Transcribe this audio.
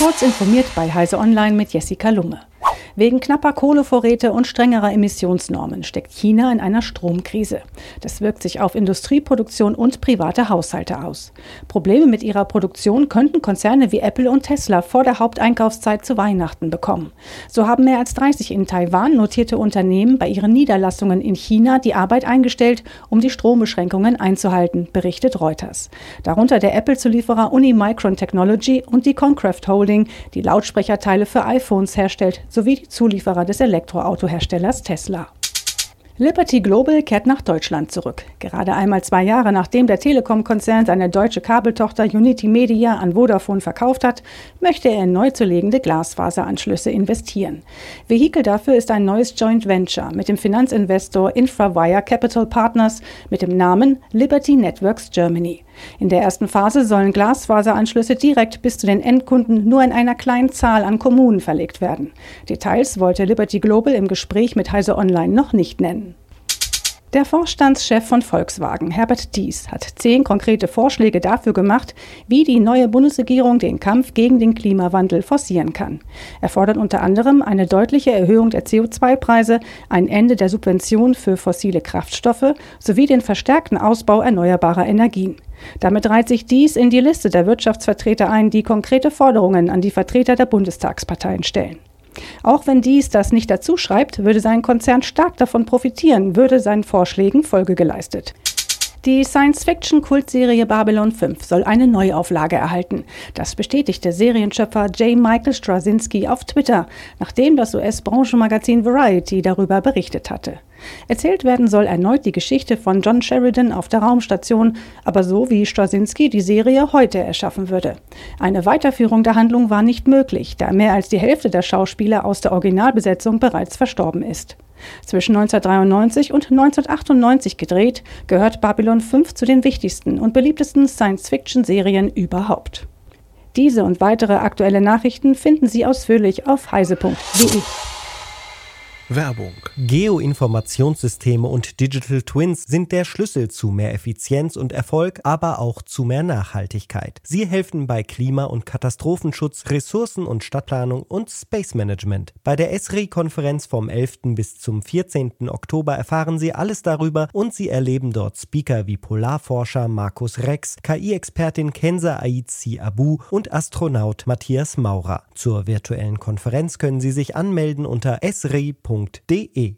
Kurz informiert bei Heise Online mit Jessica Lunge. Wegen knapper Kohlevorräte und strengerer Emissionsnormen steckt China in einer Stromkrise. Das wirkt sich auf Industrieproduktion und private Haushalte aus. Probleme mit ihrer Produktion könnten Konzerne wie Apple und Tesla vor der Haupteinkaufszeit zu Weihnachten bekommen. So haben mehr als 30 in Taiwan notierte Unternehmen bei ihren Niederlassungen in China die Arbeit eingestellt, um die Strombeschränkungen einzuhalten, berichtet Reuters. Darunter der Apple-Zulieferer Unimicron Technology und die Concraft Holding, die Lautsprecherteile für iPhones herstellt, sowie Zulieferer des Elektroautoherstellers Tesla. Liberty Global kehrt nach Deutschland zurück. Gerade einmal zwei Jahre nachdem der Telekom-Konzern seine deutsche Kabeltochter Unity Media an Vodafone verkauft hat, möchte er in neu zu legende Glasfaseranschlüsse investieren. Vehikel dafür ist ein neues Joint Venture mit dem Finanzinvestor Infrawire Capital Partners mit dem Namen Liberty Networks Germany. In der ersten Phase sollen Glasfaseranschlüsse direkt bis zu den Endkunden nur in einer kleinen Zahl an Kommunen verlegt werden. Details wollte Liberty Global im Gespräch mit Heise Online noch nicht nennen. Der Vorstandschef von Volkswagen, Herbert Dies, hat zehn konkrete Vorschläge dafür gemacht, wie die neue Bundesregierung den Kampf gegen den Klimawandel forcieren kann. Er fordert unter anderem eine deutliche Erhöhung der CO2-Preise, ein Ende der Subvention für fossile Kraftstoffe sowie den verstärkten Ausbau erneuerbarer Energien. Damit reiht sich dies in die Liste der Wirtschaftsvertreter ein, die konkrete Forderungen an die Vertreter der Bundestagsparteien stellen. Auch wenn dies das nicht dazu schreibt, würde sein Konzern stark davon profitieren, würde seinen Vorschlägen Folge geleistet. Die Science-Fiction-Kultserie Babylon 5 soll eine Neuauflage erhalten. Das bestätigte Serienschöpfer J. Michael Straczynski auf Twitter, nachdem das US-Branchenmagazin Variety darüber berichtet hatte. Erzählt werden soll erneut die Geschichte von John Sheridan auf der Raumstation, aber so wie Straczynski die Serie heute erschaffen würde. Eine Weiterführung der Handlung war nicht möglich, da mehr als die Hälfte der Schauspieler aus der Originalbesetzung bereits verstorben ist. Zwischen 1993 und 1998 gedreht, gehört Babylon 5 zu den wichtigsten und beliebtesten Science-Fiction-Serien überhaupt. Diese und weitere aktuelle Nachrichten finden Sie ausführlich auf heise.de. Werbung. Geoinformationssysteme und Digital Twins sind der Schlüssel zu mehr Effizienz und Erfolg, aber auch zu mehr Nachhaltigkeit. Sie helfen bei Klima- und Katastrophenschutz, Ressourcen- und Stadtplanung und Space Management. Bei der ESRI-Konferenz vom 11. bis zum 14. Oktober erfahren Sie alles darüber und Sie erleben dort Speaker wie Polarforscher Markus Rex, KI-Expertin Kenza Aizi Abu und Astronaut Matthias Maurer. Zur virtuellen Konferenz können Sie sich anmelden unter esri.de www.ftf.de